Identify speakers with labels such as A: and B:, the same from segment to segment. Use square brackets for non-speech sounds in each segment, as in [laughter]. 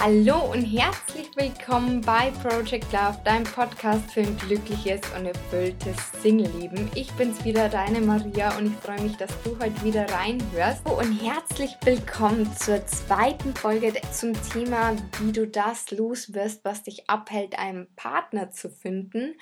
A: Hallo und herzlich willkommen bei Project Love, deinem Podcast für ein glückliches und erfülltes Single-Leben. Ich bin's wieder, deine Maria, und ich freue mich, dass du heute wieder reinhörst. Oh, und herzlich willkommen zur zweiten Folge zum Thema, wie du das los wirst, was dich abhält, einen Partner zu finden.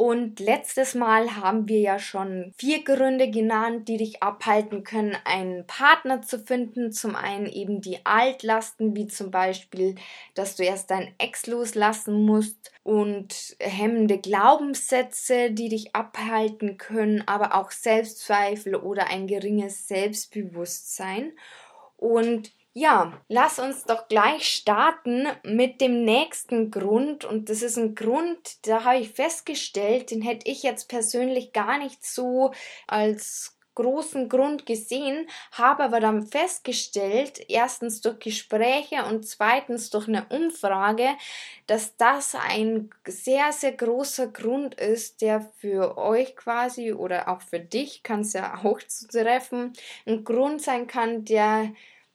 A: Und letztes Mal haben wir ja schon vier Gründe genannt, die dich abhalten können, einen Partner zu finden. Zum einen eben die Altlasten, wie zum Beispiel, dass du erst dein Ex loslassen musst und hemmende Glaubenssätze, die dich abhalten können, aber auch Selbstzweifel oder ein geringes Selbstbewusstsein. Und ja, lass uns doch gleich starten mit dem nächsten Grund. Und das ist ein Grund, da habe ich festgestellt, den hätte ich jetzt persönlich gar nicht so als großen Grund gesehen, habe aber dann festgestellt, erstens durch Gespräche und zweitens durch eine Umfrage, dass das ein sehr, sehr großer Grund ist, der für euch quasi oder auch für dich, kann es ja [laughs] auch treffen, ein Grund sein kann, der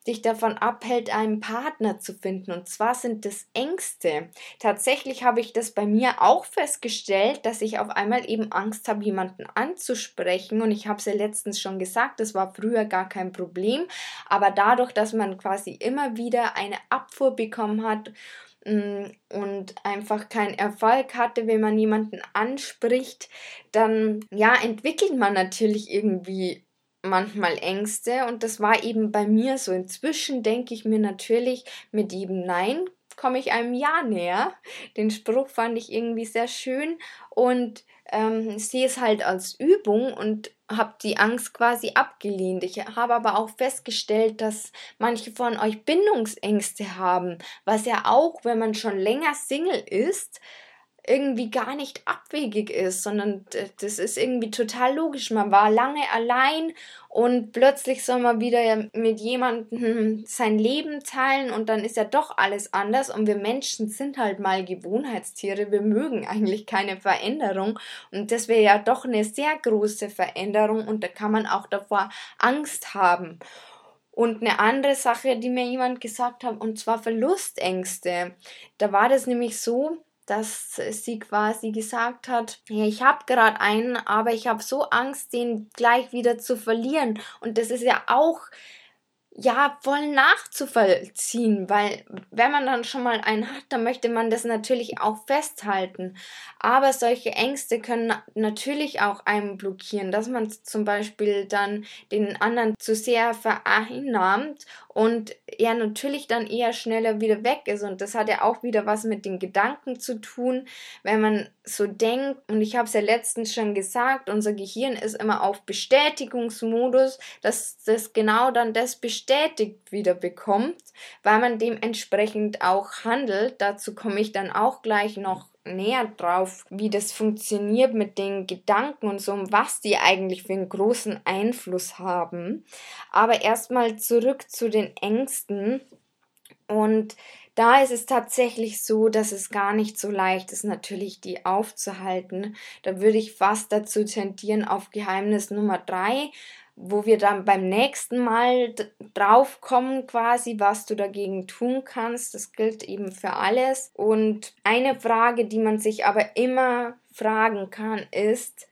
A: dich davon abhält, einen Partner zu finden. Und zwar sind das Ängste. Tatsächlich habe ich das bei mir auch festgestellt, dass ich auf einmal eben Angst habe, jemanden anzusprechen. Und ich habe es ja letztens schon gesagt, das war früher gar kein Problem. Aber dadurch, dass man quasi immer wieder eine Abfuhr bekommen hat, mm, und einfach keinen Erfolg hatte, wenn man jemanden anspricht, dann ja, entwickelt man natürlich irgendwie manchmal Ängste und das war eben bei mir so. Inzwischen denke ich mir natürlich mit jedem Nein komme ich einem Ja näher. Den Spruch fand ich irgendwie sehr schön und ähm, sehe es halt als Übung und habe die Angst quasi abgelehnt. Ich habe aber auch festgestellt, dass manche von euch Bindungsängste haben, was ja auch, wenn man schon länger Single ist, irgendwie gar nicht abwegig ist, sondern das ist irgendwie total logisch. Man war lange allein und plötzlich soll man wieder mit jemandem [laughs] sein Leben teilen und dann ist ja doch alles anders und wir Menschen sind halt mal Gewohnheitstiere. Wir mögen eigentlich keine Veränderung und das wäre ja doch eine sehr große Veränderung und da kann man auch davor Angst haben. Und eine andere Sache, die mir jemand gesagt hat, und zwar Verlustängste. Da war das nämlich so, dass sie quasi gesagt hat, ja, ich habe gerade einen, aber ich habe so Angst, den gleich wieder zu verlieren. Und das ist ja auch ja, voll nachzuvollziehen, weil wenn man dann schon mal einen hat, dann möchte man das natürlich auch festhalten. Aber solche Ängste können natürlich auch einen blockieren, dass man zum Beispiel dann den anderen zu sehr vereinnahmt und er natürlich dann eher schneller wieder weg ist. Und das hat ja auch wieder was mit den Gedanken zu tun, wenn man so denkt. Und ich habe es ja letztens schon gesagt, unser Gehirn ist immer auf Bestätigungsmodus, dass das genau dann das bestätigt wieder bekommt, weil man dementsprechend auch handelt. Dazu komme ich dann auch gleich noch näher drauf, wie das funktioniert mit den Gedanken und so, um was die eigentlich für einen großen Einfluss haben. Aber erstmal zurück zu den Ängsten. Und da ist es tatsächlich so, dass es gar nicht so leicht ist, natürlich die aufzuhalten. Da würde ich fast dazu tendieren auf Geheimnis Nummer drei, wo wir dann beim nächsten Mal drauf kommen, quasi, was du dagegen tun kannst. Das gilt eben für alles. Und eine Frage, die man sich aber immer fragen kann, ist,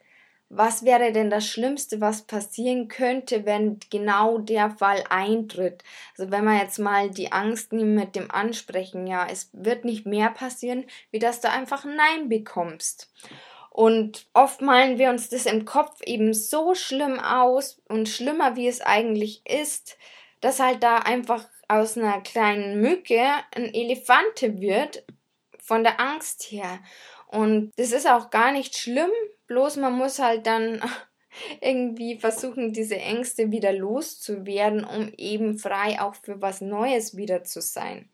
A: was wäre denn das Schlimmste, was passieren könnte, wenn genau der Fall eintritt? Also wenn man jetzt mal die Angst nimmt mit dem Ansprechen, ja, es wird nicht mehr passieren, wie dass du einfach ein Nein bekommst. Und oft malen wir uns das im Kopf eben so schlimm aus und schlimmer, wie es eigentlich ist, dass halt da einfach aus einer kleinen Mücke ein Elefante wird, von der Angst her. Und das ist auch gar nicht schlimm, bloß man muss halt dann [laughs] irgendwie versuchen, diese Ängste wieder loszuwerden, um eben frei auch für was Neues wieder zu sein.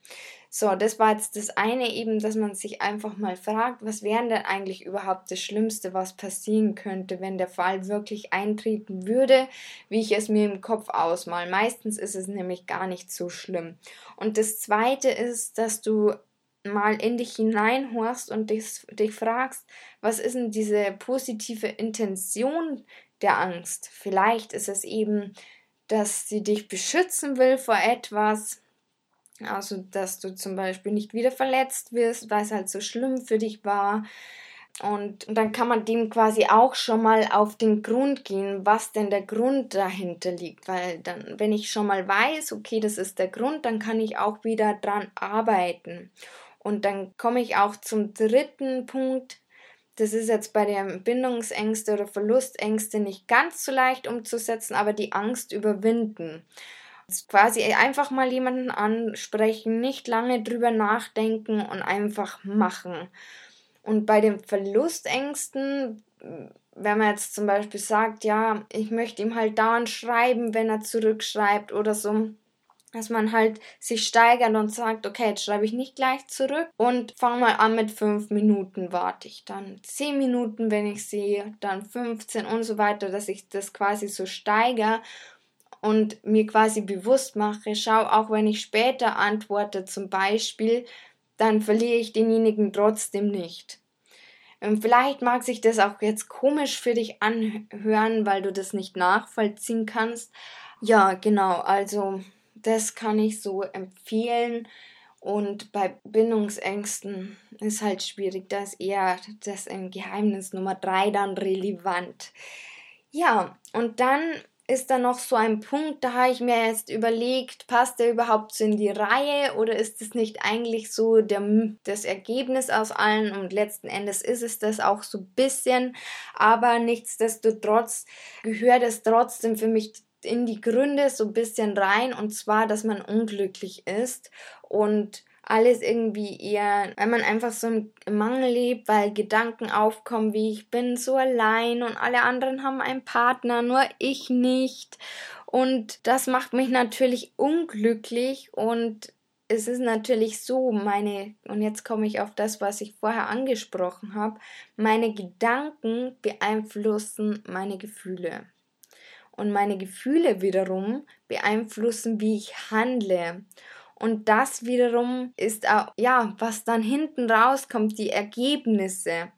A: So, das war jetzt das eine eben, dass man sich einfach mal fragt, was wäre denn eigentlich überhaupt das Schlimmste, was passieren könnte, wenn der Fall wirklich eintreten würde, wie ich es mir im Kopf ausmal. Meistens ist es nämlich gar nicht so schlimm. Und das zweite ist, dass du mal in dich hineinhorst und dich, dich fragst, was ist denn diese positive Intention der Angst? Vielleicht ist es eben, dass sie dich beschützen will vor etwas, Also, dass du zum Beispiel nicht wieder verletzt wirst, weil es halt so schlimm für dich war. Und dann kann man dem quasi auch schon mal auf den Grund gehen, was denn der Grund dahinter liegt. Weil dann, wenn ich schon mal weiß, okay, das ist der Grund, dann kann ich auch wieder dran arbeiten. Und dann komme ich auch zum dritten Punkt. Das ist jetzt bei den Bindungsängste oder Verlustängste nicht ganz so leicht umzusetzen, aber die Angst überwinden. Quasi einfach mal jemanden ansprechen, nicht lange drüber nachdenken und einfach machen. Und bei den Verlustängsten, wenn man jetzt zum Beispiel sagt, ja, ich möchte ihm halt dauernd schreiben, wenn er zurückschreibt oder so, dass man halt sich steigert und sagt, okay, jetzt schreibe ich nicht gleich zurück und fange mal an mit fünf Minuten, warte ich dann zehn Minuten, wenn ich sehe, dann 15 und so weiter, dass ich das quasi so steigere und mir quasi bewusst mache, schau, auch wenn ich später antworte zum Beispiel, dann verliere ich denjenigen trotzdem nicht. Ähm, vielleicht mag sich das auch jetzt komisch für dich anhören, weil du das nicht nachvollziehen kannst. Ja, genau, also das kann ich so empfehlen. Und bei Bindungsängsten ist halt schwierig, da ist eher das im Geheimnis Nummer drei dann relevant. Ja, und dann ist da noch so ein Punkt, da habe ich mir jetzt überlegt, passt der überhaupt so in die Reihe oder ist es nicht eigentlich so der, das Ergebnis aus allen und letzten Endes ist es das auch so ein bisschen, aber nichtsdestotrotz gehört es trotzdem für mich in die Gründe so ein bisschen rein und zwar, dass man unglücklich ist und alles irgendwie eher, weil man einfach so im Mangel lebt, weil Gedanken aufkommen, wie ich bin so allein und alle anderen haben einen Partner, nur ich nicht. Und das macht mich natürlich unglücklich und es ist natürlich so, meine, und jetzt komme ich auf das, was ich vorher angesprochen habe, meine Gedanken beeinflussen meine Gefühle. Und meine Gefühle wiederum beeinflussen, wie ich handle. Und das wiederum ist auch, ja, was dann hinten rauskommt, die Ergebnisse.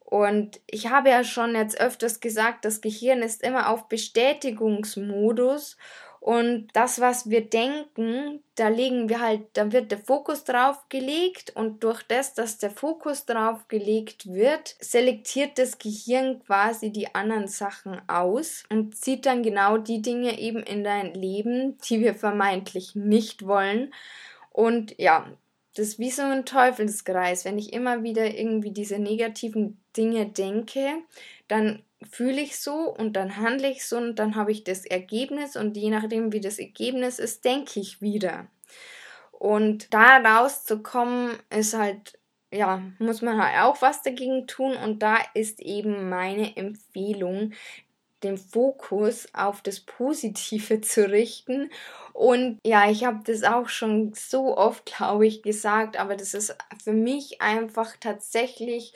A: Und ich habe ja schon jetzt öfters gesagt, das Gehirn ist immer auf Bestätigungsmodus und das, was wir denken, da legen wir halt, da wird der Fokus drauf gelegt und durch das, dass der Fokus drauf gelegt wird, selektiert das Gehirn quasi die anderen Sachen aus und zieht dann genau die Dinge eben in dein Leben, die wir vermeintlich nicht wollen. Und ja, das ist wie so ein Teufelskreis. Wenn ich immer wieder irgendwie diese negativen Dinge denke, dann fühle ich so und dann handle ich so und dann habe ich das Ergebnis und je nachdem, wie das Ergebnis ist, denke ich wieder. Und da rauszukommen, ist halt, ja, muss man halt auch was dagegen tun und da ist eben meine Empfehlung, den Fokus auf das Positive [laughs] zu richten. Und ja, ich habe das auch schon so oft, glaube ich, gesagt, aber das ist für mich einfach tatsächlich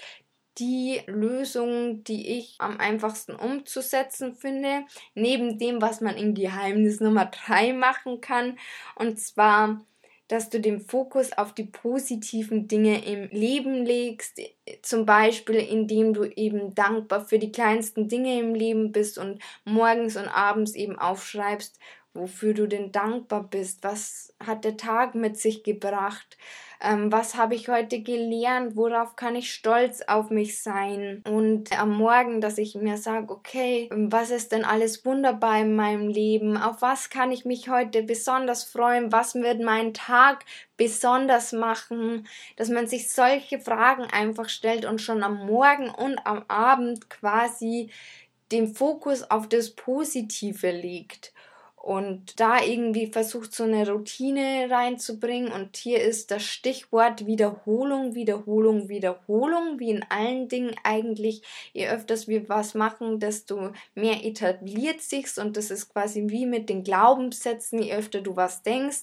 A: die Lösung, die ich am einfachsten umzusetzen finde, neben dem, was man in Geheimnis Nummer 3 machen kann. Und zwar, dass du den Fokus auf die positiven Dinge im Leben legst, zum Beispiel indem du eben dankbar für die kleinsten Dinge im Leben bist und morgens und abends eben aufschreibst, wofür du denn dankbar bist, was hat der Tag mit sich gebracht, ähm, was habe ich heute gelernt, worauf kann ich stolz auf mich sein? Und am Morgen, dass ich mir sage, okay, was ist denn alles wunderbar in meinem Leben, auf was kann ich mich heute besonders freuen, was wird meinen Tag besonders machen, dass man sich solche Fragen einfach stellt und schon am Morgen und am Abend quasi den Fokus auf das Positive legt und da irgendwie versucht, so eine Routine reinzubringen. Und hier ist das Stichwort Wiederholung, Wiederholung, Wiederholung, wie in allen Dingen eigentlich. Je öfters wir was machen, desto mehr etabliert sich's und das ist quasi wie mit den Glaubenssätzen. Je öfter du was denkst,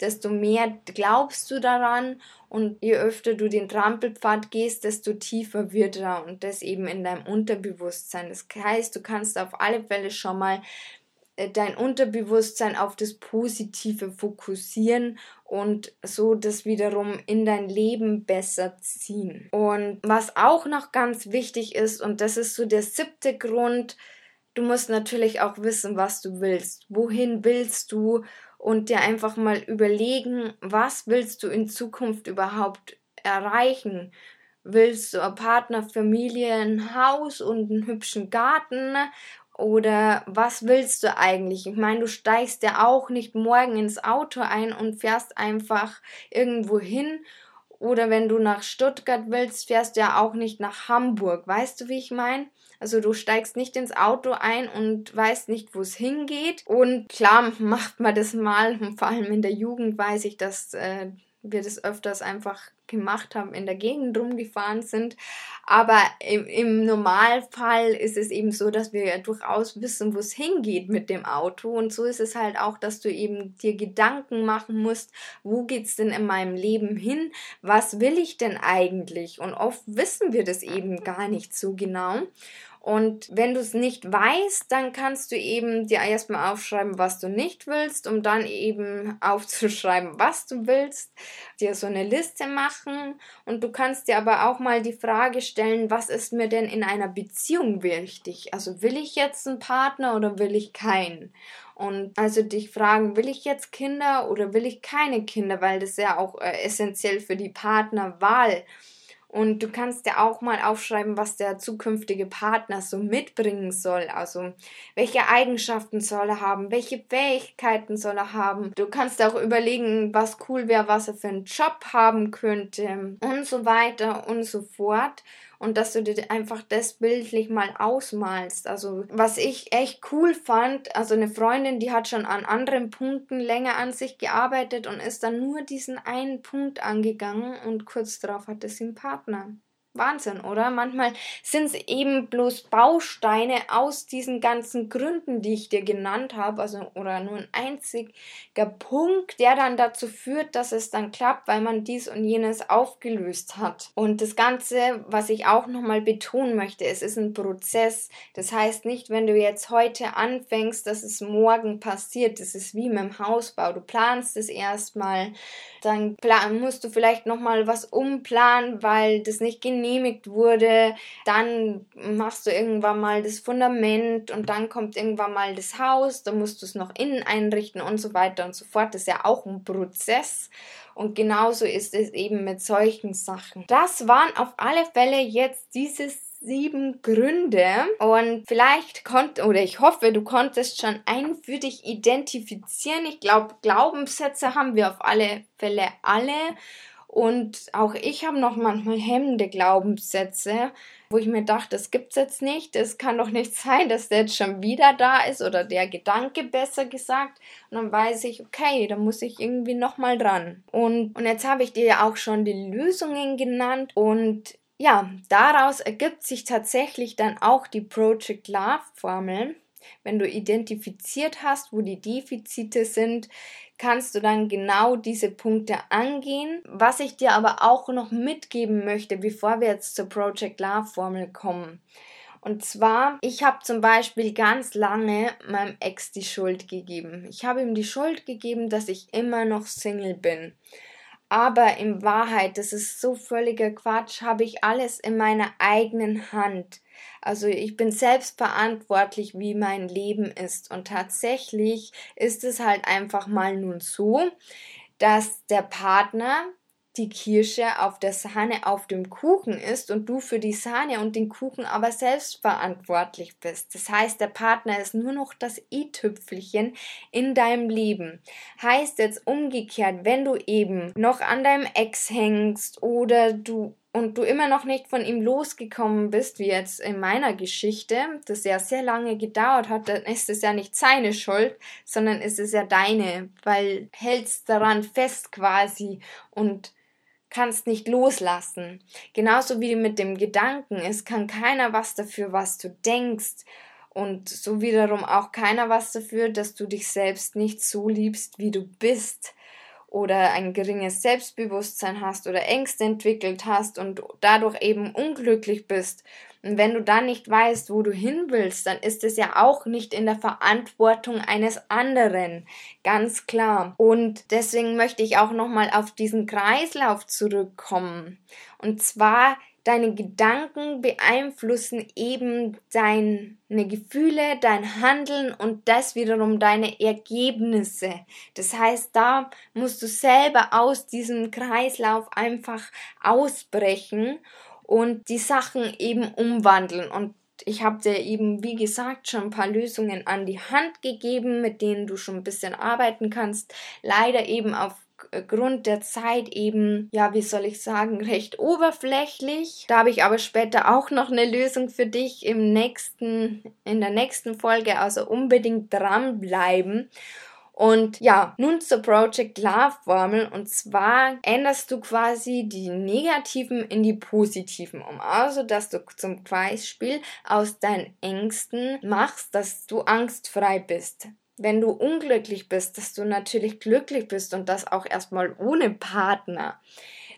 A: desto mehr glaubst du daran und je öfter du den Trampelpfad gehst, desto tiefer wird er und das eben in deinem Unterbewusstsein. Das heißt, du kannst auf alle Fälle schon mal dein Unterbewusstsein auf das Positive fokussieren und so das wiederum in dein Leben besser ziehen. Und was auch noch ganz wichtig ist, und das ist so der siebte Grund, du musst natürlich auch wissen, was du willst. Wohin willst du? Und dir einfach mal überlegen, was willst du in Zukunft überhaupt erreichen? Willst du ein Partner, Familie, ein Haus und einen hübschen Garten? Oder was willst du eigentlich? Ich meine, du steigst ja auch nicht morgen ins Auto ein und fährst einfach irgendwo hin. Oder wenn du nach Stuttgart willst, fährst du ja auch nicht nach Hamburg. Weißt du, wie ich meine? Also du steigst nicht ins Auto ein und weißt nicht, wo es hingeht. Und klar macht man das mal. Vor allem in der Jugend weiß ich, dass äh, wir das öfters einfach gemacht haben, in der Gegend rumgefahren sind. Aber im, im, Normalfall ist es eben so, dass wir ja durchaus wissen, wo es hingeht mit dem Auto. Und so ist es halt auch, dass du eben dir Gedanken machen musst, wo geht's denn in meinem Leben hin? Was will ich denn eigentlich? Und oft wissen wir das eben gar nicht so genau. Und wenn du es nicht weißt, dann kannst du eben dir erstmal aufschreiben, was du nicht willst, um dann eben [laughs] aufzuschreiben, was du willst, dir so eine Liste machen und du kannst dir aber auch mal die Frage stellen, was ist mir denn in einer Beziehung wichtig? Also will ich jetzt einen Partner oder will ich keinen? Und also dich fragen, will ich jetzt Kinder oder will ich keine Kinder, weil das ja auch äh, essentiell für die Partnerwahl ist und du kannst ja auch mal aufschreiben, was der zukünftige Partner so mitbringen soll. Also welche Eigenschaften soll er haben, welche Fähigkeiten soll er haben. Du kannst auch überlegen, was cool wäre, was er für einen Job haben könnte und so weiter und so fort und dass du dir einfach das bildlich mal ausmalst. Also was ich echt cool fand, also eine Freundin, die hat schon an anderen Punkten länger an sich gearbeitet und ist dann nur diesen einen Punkt angegangen und kurz darauf hatte sie einen Partner. Wahnsinn, oder? Manchmal sind es eben bloß Bausteine aus diesen ganzen Gründen, die ich dir genannt habe, also oder nur ein einziger Punkt, der dann dazu führt, dass es dann klappt, weil man dies und jenes aufgelöst hat. Und das Ganze, was ich auch nochmal betonen möchte, es ist ein Prozess. Das heißt nicht, wenn du jetzt heute anfängst, dass es morgen passiert. Das ist wie mit dem Hausbau. Du planst es erstmal, dann musst du vielleicht nochmal was umplanen, weil das nicht genehmigt genehmigt wurde, dann machst du irgendwann mal das Fundament und dann kommt irgendwann mal das Haus, dann musst du es noch innen einrichten und so weiter und so fort. Das ist ja auch ein Prozess. Und genauso ist es eben mit solchen Sachen. Das waren auf alle Fälle jetzt dieses sieben Gründe und vielleicht konnte oder ich hoffe, du konntest schon einen für dich identifizieren. Ich glaube, Glaubenssätze haben wir auf alle Fälle alle und auch ich habe noch manchmal hemmende Glaubenssätze, wo ich mir dachte, das gibt's jetzt nicht. Es kann doch nicht [laughs] sein, dass der jetzt schon wieder da ist oder der Gedanke besser gesagt. Und dann weiß ich, okay, da muss ich irgendwie nochmal dran. Und, und jetzt habe ich dir ja auch schon die Lösungen genannt und ja, daraus ergibt sich tatsächlich dann auch die Project Love Formel. Wenn du identifiziert hast, wo die Defizite sind, kannst du dann genau diese Punkte angehen. Was ich dir aber auch noch mitgeben möchte, bevor wir jetzt zur Project Love Formel kommen. Und zwar, ich habe zum Beispiel ganz lange meinem Ex die Schuld gegeben. Ich habe ihm die Schuld gegeben, dass ich immer noch Single bin. Aber in Wahrheit, das ist so völliger Quatsch, habe ich alles in meiner eigenen Hand. Also ich bin selbst verantwortlich, wie mein Leben ist. Und tatsächlich ist es halt einfach mal nun so, dass der Partner die Kirsche auf der Sahne auf dem Kuchen ist und du für die Sahne und den Kuchen aber selbst verantwortlich bist. Das heißt, der Partner ist nur noch das i-Tüpfelchen in deinem Leben. Heißt jetzt umgekehrt, wenn du eben noch an deinem Ex hängst oder du und du immer noch nicht von ihm losgekommen bist, wie jetzt in meiner Geschichte, das ja sehr lange gedauert hat, dann ist es ja nicht seine Schuld, sondern ist es ja deine, weil hältst daran fest quasi und kannst nicht loslassen. Genauso wie mit dem Gedanken. Es kann keiner was dafür, was du denkst. Und so wiederum auch keiner was dafür, dass du dich selbst nicht so liebst, wie du bist oder ein geringes Selbstbewusstsein hast oder Ängste entwickelt hast und dadurch eben unglücklich bist. Und wenn du dann nicht weißt, wo du hin willst, dann ist es ja auch nicht in der Verantwortung eines anderen. Ganz klar. Und deswegen möchte ich auch nochmal auf diesen Kreislauf zurückkommen. Und zwar deine Gedanken beeinflussen eben deine Gefühle, dein Handeln und das wiederum deine Ergebnisse. Das heißt, da musst du selber aus diesem Kreislauf einfach ausbrechen und die Sachen eben umwandeln. Und ich habe dir eben, wie gesagt, schon ein paar Lösungen an die Hand gegeben, mit denen du schon ein bisschen arbeiten kannst. Leider eben aufgrund der Zeit eben, ja, wie soll ich sagen, recht oberflächlich. Da habe ich aber später auch noch eine Lösung für dich im nächsten, in der nächsten Folge, also unbedingt dranbleiben. Und ja, nun zur Project Love Formel. Und zwar änderst du quasi die negativen in die positiven um. Also, dass du zum Beispiel aus deinen Ängsten machst, dass du angstfrei bist wenn du unglücklich bist, dass du natürlich glücklich bist und das auch erstmal ohne Partner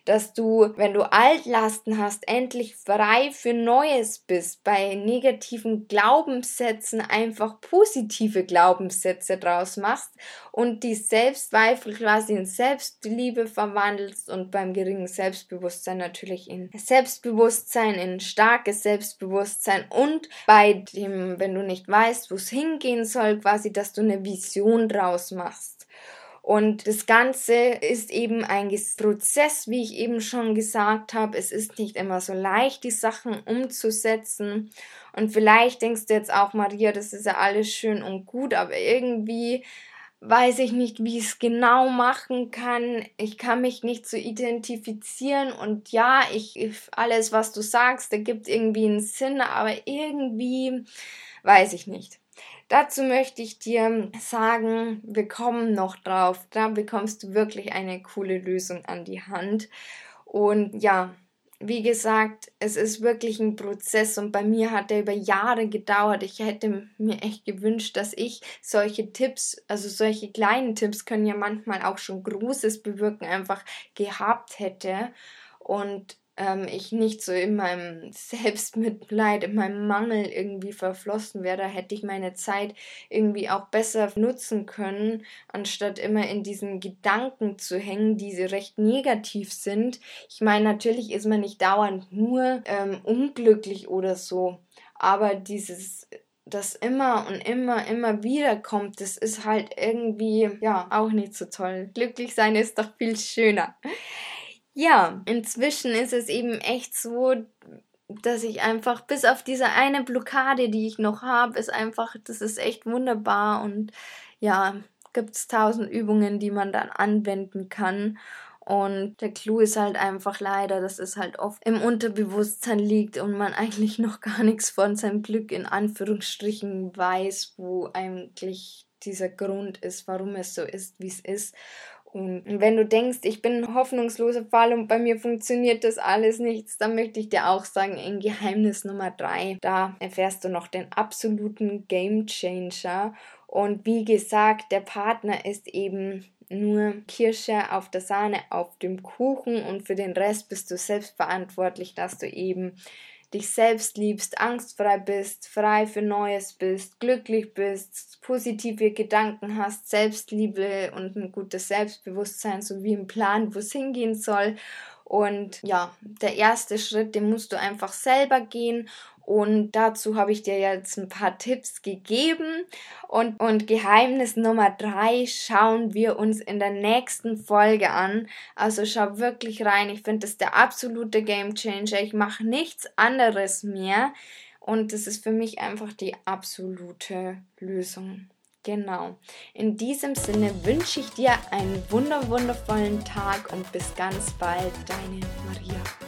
A: dass du, wenn du Altlasten hast, endlich frei für Neues bist, bei negativen Glaubenssätzen einfach positive Glaubenssätze draus machst und die Selbstzweifel quasi in Selbstliebe verwandelst und beim geringen Selbstbewusstsein natürlich in Selbstbewusstsein, in starkes Selbstbewusstsein und bei dem, wenn du nicht weißt, wo es hingehen soll, quasi, dass du eine Vision draus machst. Und das Ganze ist eben ein Prozess, wie ich eben schon gesagt habe. Es ist nicht immer so leicht, die Sachen umzusetzen. Und vielleicht denkst du jetzt auch, Maria, das ist ja alles schön und gut, aber irgendwie weiß ich nicht, wie ich es genau machen kann. Ich kann mich nicht so identifizieren und ja, ich alles, was du sagst, da gibt irgendwie einen Sinn, aber irgendwie weiß ich nicht. Dazu möchte ich dir sagen, wir kommen noch drauf. Da bekommst du wirklich eine coole Lösung an die Hand. Und ja, wie gesagt, es ist wirklich ein Prozess und bei mir hat der über Jahre gedauert. Ich hätte mir echt gewünscht, dass ich solche Tipps, also solche kleinen Tipps können ja manchmal auch schon Großes bewirken, einfach gehabt hätte. Und ähm, ich nicht so in meinem Selbstmitleid, in meinem Mangel irgendwie verflossen wäre, da hätte ich meine Zeit irgendwie auch besser nutzen können, anstatt immer in diesen Gedanken zu hängen, die recht negativ sind. Ich meine, natürlich ist man nicht dauernd nur ähm, unglücklich oder so, aber dieses das immer und immer, immer wieder kommt, das ist halt irgendwie, ja, auch nicht so toll. Glücklich sein ist doch viel schöner. Ja, inzwischen ist es eben echt so, dass ich einfach bis auf diese eine Blockade, die ich noch habe, ist einfach, das ist echt wunderbar und ja, gibt es tausend Übungen, die man dann anwenden kann. Und der Clou ist halt einfach leider, dass es halt oft im Unterbewusstsein liegt und man [laughs] eigentlich noch gar nichts von seinem Glück in Anführungsstrichen weiß, wo eigentlich dieser Grund ist, warum es so ist, wie es ist. Und wenn du denkst, ich bin ein hoffnungsloser Fall und bei mir funktioniert das alles nichts, dann möchte ich dir auch sagen, in Geheimnis Nummer drei, da erfährst du noch den absoluten Game Changer. Und wie gesagt, der Partner ist eben nur Kirsche auf der Sahne auf dem Kuchen und für den Rest bist du selbst verantwortlich, dass du eben dich selbst liebst, angstfrei bist, frei für Neues bist, glücklich bist, positive Gedanken hast, Selbstliebe und ein gutes Selbstbewusstsein sowie einen Plan, wo es hingehen soll. Und ja, der erste Schritt, den musst du einfach selber gehen und dazu habe ich dir jetzt ein paar Tipps gegeben. Und, und Geheimnis Nummer drei schauen wir uns in der nächsten Folge an. Also schau wirklich rein. Ich finde das der absolute Game Changer. Ich mache nichts anderes mehr. Und das ist für mich einfach die absolute Lösung. Genau. In diesem Sinne wünsche ich dir einen wunder wundervollen Tag und bis ganz bald, deine Maria.